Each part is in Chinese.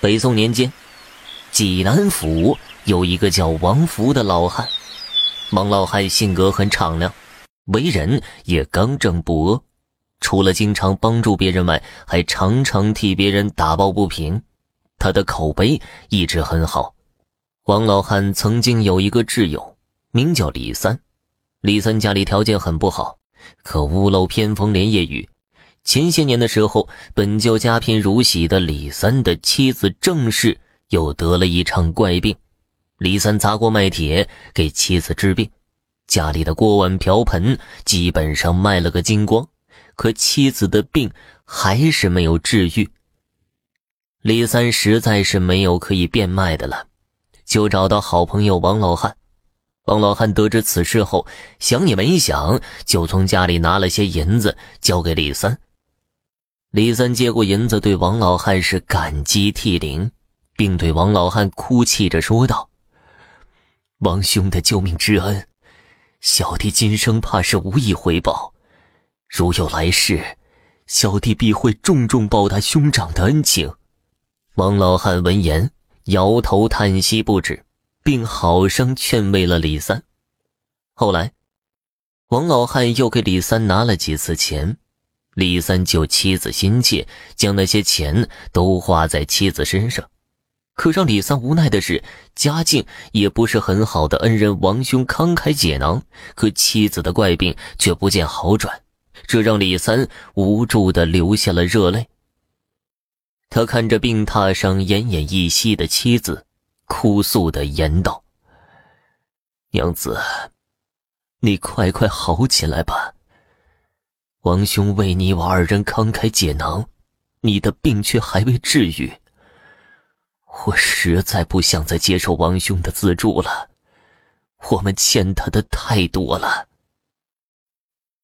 北宋年间，济南府有一个叫王福的老汉。王老汉性格很敞亮，为人也刚正不阿。除了经常帮助别人外，还常常替别人打抱不平。他的口碑一直很好。王老汉曾经有一个挚友，名叫李三。李三家里条件很不好，可屋漏偏逢连夜雨。前些年的时候，本就家贫如洗的李三的妻子郑氏又得了一场怪病。李三砸锅卖铁给妻子治病，家里的锅碗瓢盆基本上卖了个精光，可妻子的病还是没有治愈。李三实在是没有可以变卖的了，就找到好朋友王老汉。王老汉得知此事后，想也没想，就从家里拿了些银子交给李三。李三接过银子，对王老汉是感激涕零，并对王老汉哭泣着说道：“王兄的救命之恩，小弟今生怕是无以回报。如有来世，小弟必会重重报答兄长的恩情。”王老汉闻言，摇头叹息不止，并好生劝慰了李三。后来，王老汉又给李三拿了几次钱。李三救妻子心切，将那些钱都花在妻子身上。可让李三无奈的是，家境也不是很好的恩人王兄慷慨解囊，可妻子的怪病却不见好转，这让李三无助的流下了热泪。他看着病榻上奄奄一息的妻子，哭诉的言道：“娘子，你快快好起来吧。”王兄为你我二人慷慨解囊，你的病却还未治愈。我实在不想再接受王兄的资助了，我们欠他的太多了。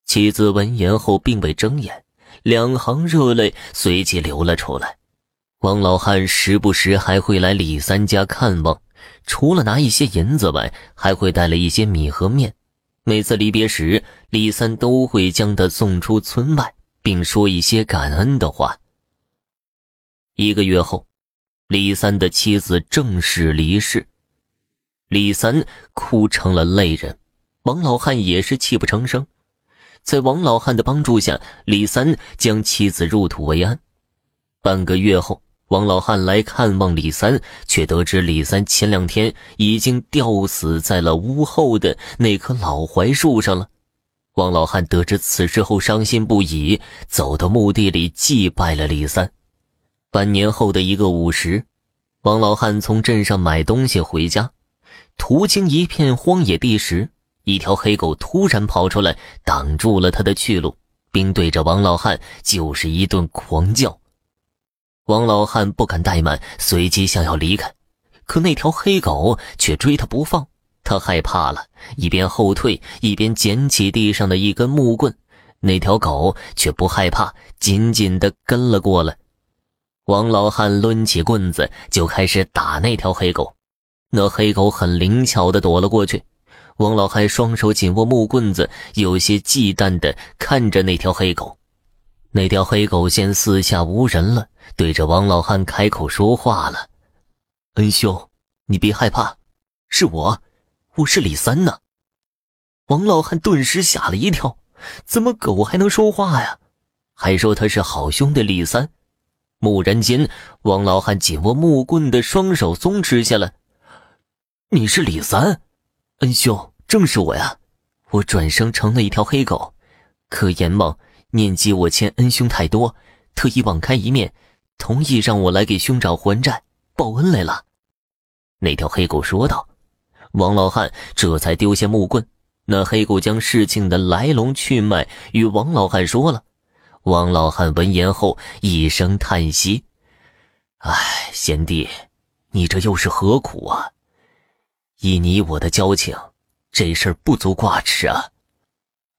妻子闻言后并未睁眼，两行热泪随即流了出来。王老汉时不时还会来李三家看望，除了拿一些银子外，还会带了一些米和面。每次离别时，李三都会将他送出村外，并说一些感恩的话。一个月后，李三的妻子正式离世，李三哭成了泪人，王老汉也是泣不成声。在王老汉的帮助下，李三将妻子入土为安。半个月后。王老汉来看望李三，却得知李三前两天已经吊死在了屋后的那棵老槐树上了。王老汉得知此事后，伤心不已，走到墓地里祭拜了李三。半年后的一个午时，王老汉从镇上买东西回家，途经一片荒野地时，一条黑狗突然跑出来，挡住了他的去路，并对着王老汉就是一顿狂叫。王老汉不敢怠慢，随即想要离开，可那条黑狗却追他不放。他害怕了，一边后退，一边捡起地上的一根木棍。那条狗却不害怕，紧紧地跟了过来。王老汉抡起棍子就开始打那条黑狗，那黑狗很灵巧地躲了过去。王老汉双手紧握木棍子，有些忌惮地看着那条黑狗。那条黑狗见四下无人了，对着王老汉开口说话了：“恩兄，你别害怕，是我，我是李三呢。”王老汉顿时吓了一跳，怎么狗还能说话呀？还说他是好兄弟李三。蓦然间，王老汉紧握木棍的双手松弛下来：“你是李三，恩兄，正是我呀！我转生成了一条黑狗，可阎王……”念及我欠恩兄太多，特意网开一面，同意让我来给兄长还债报恩来了。那条黑狗说道。王老汉这才丢下木棍。那黑狗将事情的来龙去脉与王老汉说了。王老汉闻言后一声叹息：“唉，贤弟，你这又是何苦啊？以你我的交情，这事儿不足挂齿啊。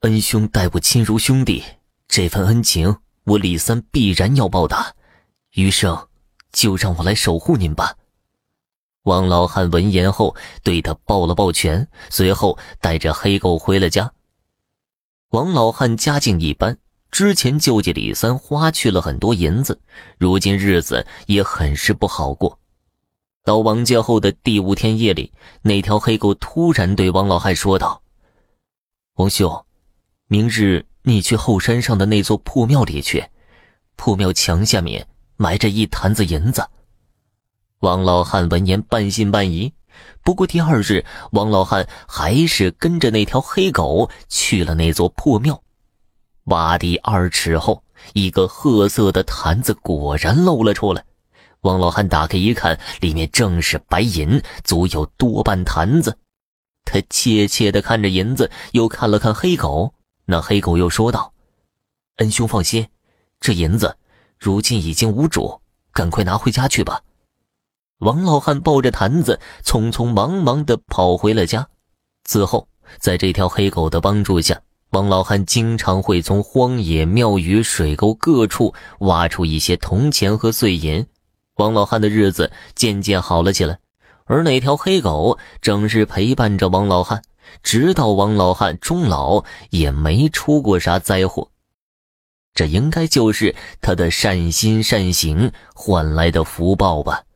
恩兄待我亲如兄弟。”这份恩情，我李三必然要报答。余生，就让我来守护您吧。王老汉闻言后，对他抱了抱拳，随后带着黑狗回了家。王老汉家境一般，之前救济李三花去了很多银子，如今日子也很是不好过。到王家后的第五天夜里，那条黑狗突然对王老汉说道：“王兄，明日你去后山上的那座破庙里去，破庙墙下面埋着一坛子银子。”王老汉闻言半信半疑。不过第二日，王老汉还是跟着那条黑狗去了那座破庙。挖地二尺后，一个褐色的坛子果然露了出来。王老汉打开一看，里面正是白银，足有多半坛子。他怯怯地看着银子，又看了看黑狗。那黑狗又说道：“恩兄放心，这银子如今已经无主，赶快拿回家去吧。”王老汉抱着坛子，匆匆忙忙地跑回了家。此后，在这条黑狗的帮助下，王老汉经常会从荒野、庙宇、水沟各处挖出一些铜钱和碎银。王老汉的日子渐渐好了起来，而那条黑狗整日陪伴着王老汉，直到王老汉终老也没出过啥灾祸。这应该就是他的善心善行换来的福报吧。